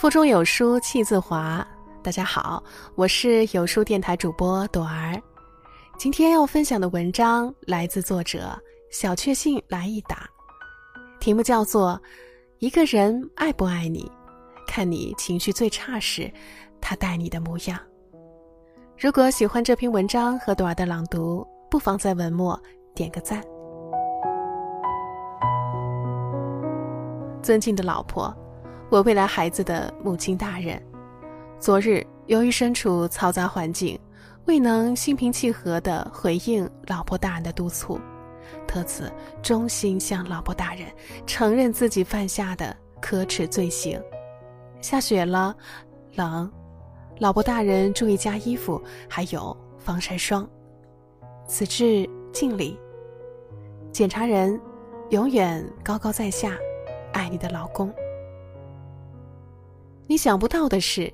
腹中有书气自华。大家好，我是有书电台主播朵儿。今天要分享的文章来自作者小确幸来一打，题目叫做《一个人爱不爱你，看你情绪最差时，他待你的模样》。如果喜欢这篇文章和朵儿的朗读，不妨在文末点个赞。尊敬的老婆。我未来孩子的母亲大人，昨日由于身处嘈杂环境，未能心平气和地回应老婆大人的督促，特此衷心向老婆大人承认自己犯下的可耻罪行。下雪了，冷，老婆大人注意加衣服，还有防晒霜。此致敬礼。检查人，永远高高在下，爱你的老公。你想不到的是，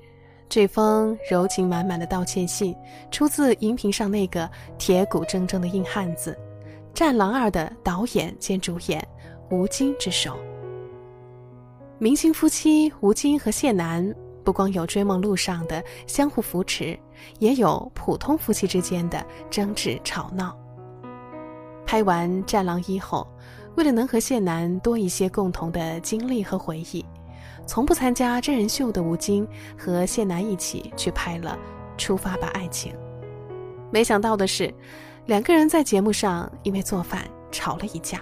这封柔情满满的道歉信出自荧屏上那个铁骨铮铮的硬汉子——《战狼二》的导演兼主演吴京之手。明星夫妻吴京和谢楠，不光有追梦路上的相互扶持，也有普通夫妻之间的争执吵闹。拍完《战狼一》后，为了能和谢楠多一些共同的经历和回忆。从不参加真人秀的吴京和谢楠一起去拍了《出发吧，爱情》。没想到的是，两个人在节目上因为做饭吵了一架。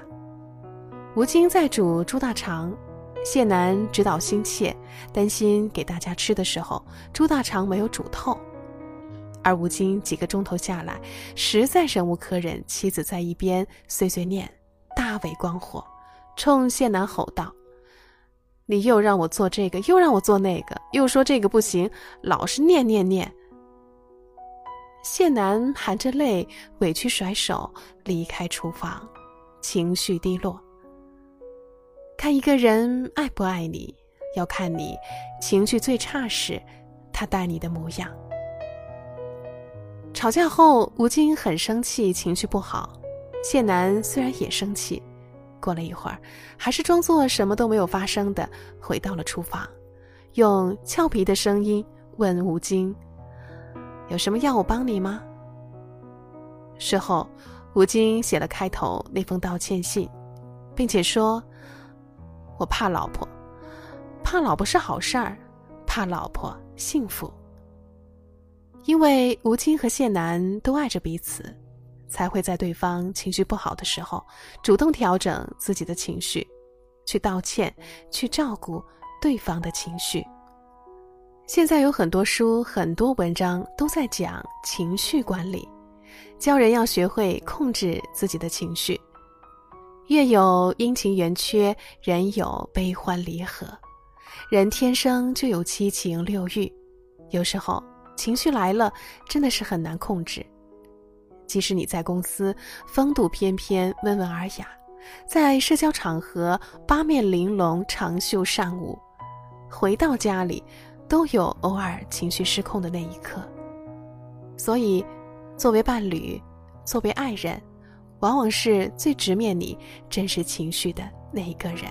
吴京在煮猪大肠，谢楠指导心切，担心给大家吃的时候猪大肠没有煮透。而吴京几个钟头下来，实在忍无可忍，妻子在一边碎碎念，大为光火，冲谢楠吼道。你又让我做这个，又让我做那个，又说这个不行，老是念念念。谢楠含着泪，委屈甩手离开厨房，情绪低落。看一个人爱不爱你，要看你情绪最差时，他待你的模样。吵架后，吴京很生气，情绪不好。谢楠虽然也生气。过了一会儿，还是装作什么都没有发生的，回到了厨房，用俏皮的声音问吴京：“有什么要我帮你吗？”事后，吴京写了开头那封道歉信，并且说：“我怕老婆，怕老婆是好事儿，怕老婆幸福，因为吴京和谢楠都爱着彼此。”才会在对方情绪不好的时候，主动调整自己的情绪，去道歉，去照顾对方的情绪。现在有很多书、很多文章都在讲情绪管理，教人要学会控制自己的情绪。月有阴晴圆缺，人有悲欢离合，人天生就有七情六欲，有时候情绪来了，真的是很难控制。即使你在公司风度翩翩、温文尔雅，在社交场合八面玲珑、长袖善舞，回到家里，都有偶尔情绪失控的那一刻。所以，作为伴侣，作为爱人，往往是最直面你真实情绪的那一个人。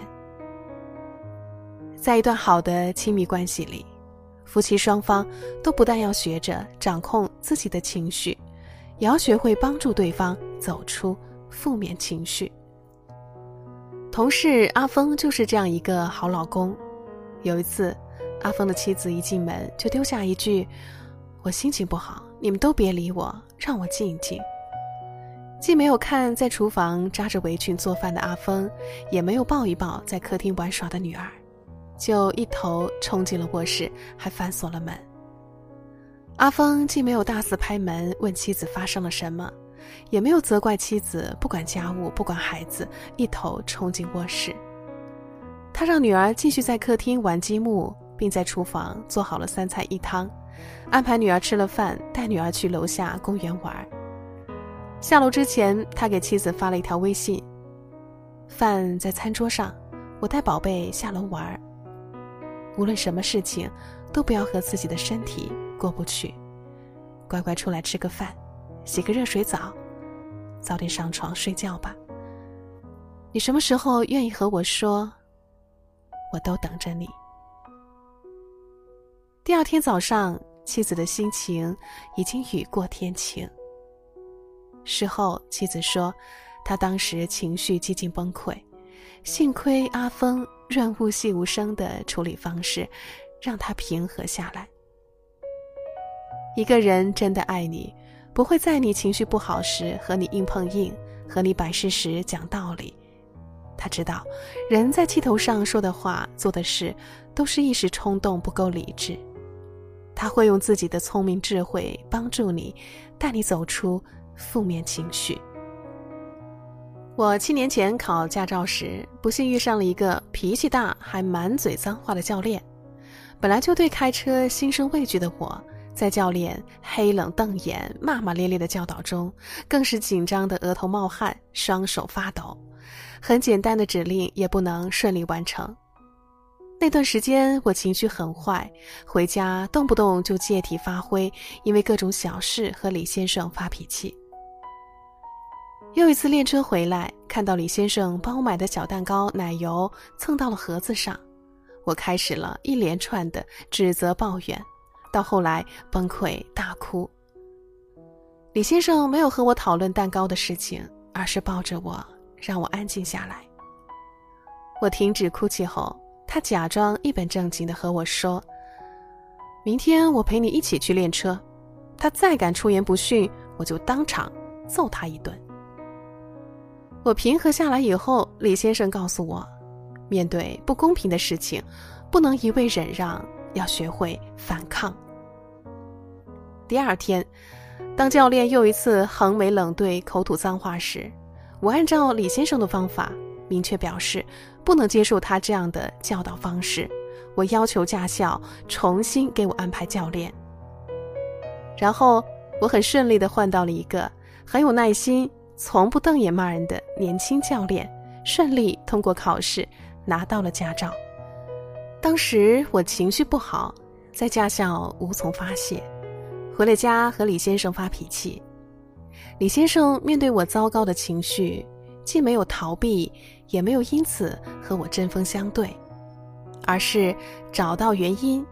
在一段好的亲密关系里，夫妻双方都不但要学着掌控自己的情绪。也要学会帮助对方走出负面情绪。同事阿峰就是这样一个好老公。有一次，阿峰的妻子一进门就丢下一句：“我心情不好，你们都别理我，让我静一静。”既没有看在厨房扎着围裙做饭的阿峰，也没有抱一抱在客厅玩耍的女儿，就一头冲进了卧室，还反锁了门。阿峰既没有大肆拍门问妻子发生了什么，也没有责怪妻子不管家务不管孩子，一头冲进卧室。他让女儿继续在客厅玩积木，并在厨房做好了三菜一汤，安排女儿吃了饭，带女儿去楼下公园玩。下楼之前，他给妻子发了一条微信：“饭在餐桌上，我带宝贝下楼玩。无论什么事情，都不要和自己的身体。”过不去，乖乖出来吃个饭，洗个热水澡，早点上床睡觉吧。你什么时候愿意和我说，我都等着你。第二天早上，妻子的心情已经雨过天晴。事后，妻子说，她当时情绪几近崩溃，幸亏阿峰润物细无声的处理方式，让她平和下来。一个人真的爱你，不会在你情绪不好时和你硬碰硬，和你摆事实讲道理。他知道，人在气头上说的话、做的事，都是一时冲动，不够理智。他会用自己的聪明智慧帮助你，带你走出负面情绪。我七年前考驾照时，不幸遇上了一个脾气大还满嘴脏话的教练。本来就对开车心生畏惧的我。在教练黑冷瞪眼、骂骂咧咧的教导中，更是紧张的额头冒汗、双手发抖，很简单的指令也不能顺利完成。那段时间我情绪很坏，回家动不动就借题发挥，因为各种小事和李先生发脾气。又一次练车回来，看到李先生帮我买的小蛋糕、奶油蹭到了盒子上，我开始了一连串的指责抱怨。到后来崩溃大哭。李先生没有和我讨论蛋糕的事情，而是抱着我，让我安静下来。我停止哭泣后，他假装一本正经的和我说：“明天我陪你一起去练车，他再敢出言不逊，我就当场揍他一顿。”我平和下来以后，李先生告诉我，面对不公平的事情，不能一味忍让，要学会反抗。第二天，当教练又一次横眉冷对、口吐脏话时，我按照李先生的方法，明确表示不能接受他这样的教导方式。我要求驾校重新给我安排教练。然后，我很顺利地换到了一个很有耐心、从不瞪眼骂人的年轻教练，顺利通过考试，拿到了驾照。当时我情绪不好，在驾校无从发泄。回了家，和李先生发脾气。李先生面对我糟糕的情绪，既没有逃避，也没有因此和我针锋相对，而是找到原因，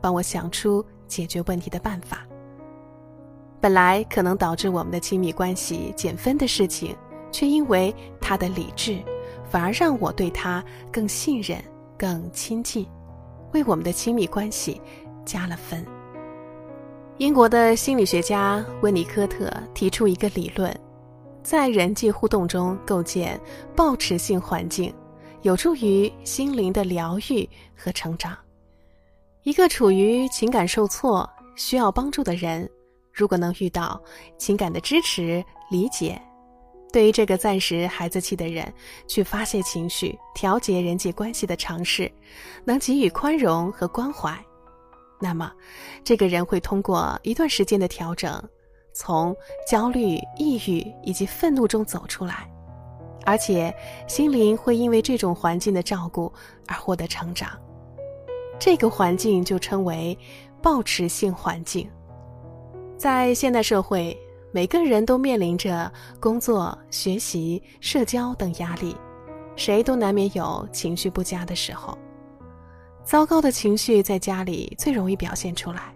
帮我想出解决问题的办法。本来可能导致我们的亲密关系减分的事情，却因为他的理智，反而让我对他更信任、更亲近，为我们的亲密关系加了分。英国的心理学家温尼科特提出一个理论，在人际互动中构建抱持性环境，有助于心灵的疗愈和成长。一个处于情感受挫、需要帮助的人，如果能遇到情感的支持、理解，对于这个暂时孩子气的人，去发泄情绪、调节人际关系的尝试，能给予宽容和关怀。那么，这个人会通过一段时间的调整，从焦虑、抑郁以及愤怒中走出来，而且心灵会因为这种环境的照顾而获得成长。这个环境就称为抱持性环境。在现代社会，每个人都面临着工作、学习、社交等压力，谁都难免有情绪不佳的时候。糟糕的情绪在家里最容易表现出来，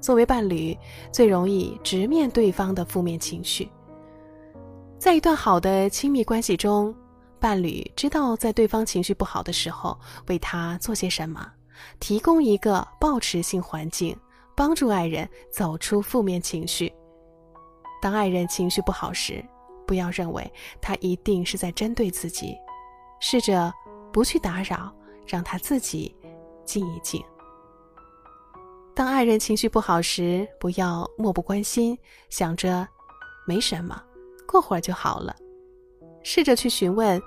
作为伴侣，最容易直面对方的负面情绪。在一段好的亲密关系中，伴侣知道在对方情绪不好的时候为他做些什么，提供一个抱持性环境，帮助爱人走出负面情绪。当爱人情绪不好时，不要认为他一定是在针对自己，试着不去打扰，让他自己。静一静。当爱人情绪不好时，不要漠不关心，想着没什么，过会儿就好了。试着去询问，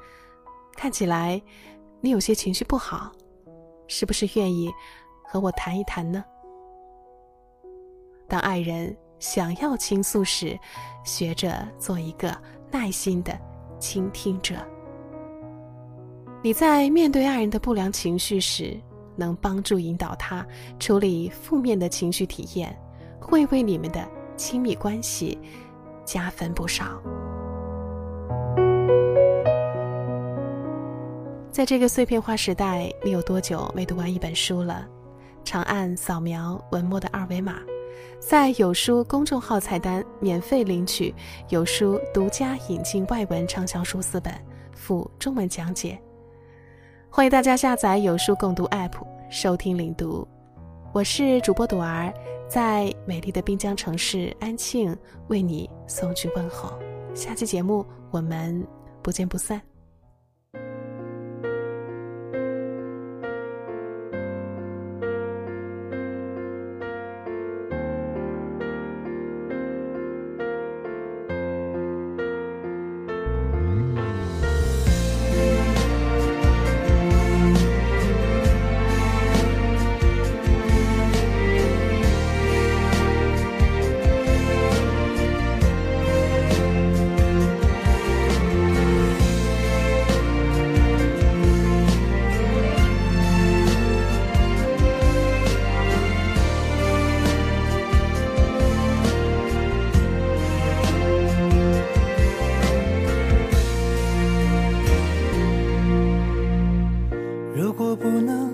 看起来你有些情绪不好，是不是愿意和我谈一谈呢？当爱人想要倾诉时，学着做一个耐心的倾听者。你在面对爱人的不良情绪时，能帮助引导他处理负面的情绪体验，会为你们的亲密关系加分不少。在这个碎片化时代，你有多久没读完一本书了？长按扫描文末的二维码，在有书公众号菜单免费领取有书独家引进外文畅销书四本，附中文讲解。欢迎大家下载有书共读 App 收听领读。我是主播朵儿，在美丽的滨江城市安庆为你送去问候。下期节目我们不见不散。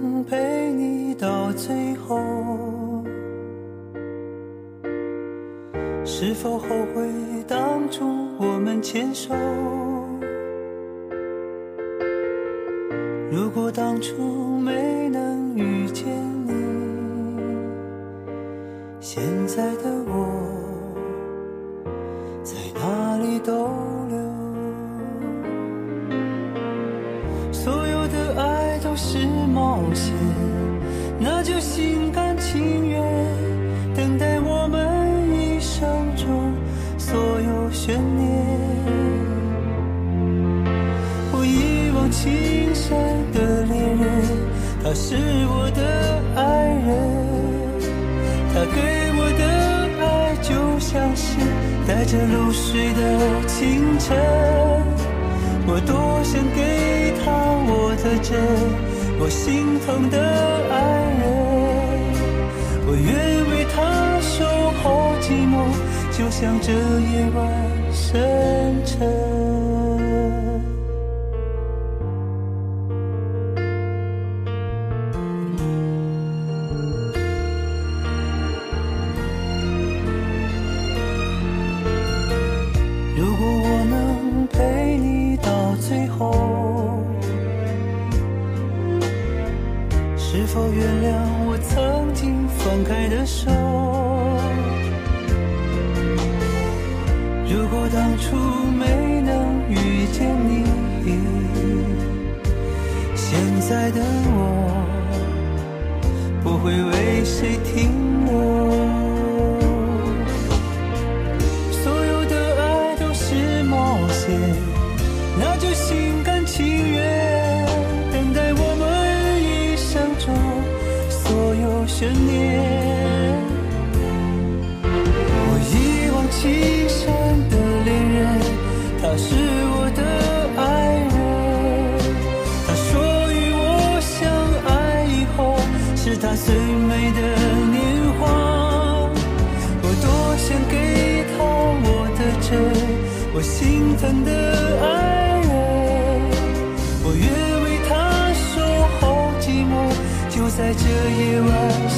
能陪你到最后是否后悔当初我们牵手？如果当初没能遇见你，现在的我冒险，那就心甘情愿等待我们一生中。所有悬念，我一往情深的恋人，他是我的爱人，他给我的爱就像是带着露水的清晨，我多想给他我的真，我心疼的爱人，我愿为他守候寂寞。就像这夜晚深沉。是否原谅我曾经放开的手？如果当初没能遇见你，现在的我不会为谁停留。在这夜晚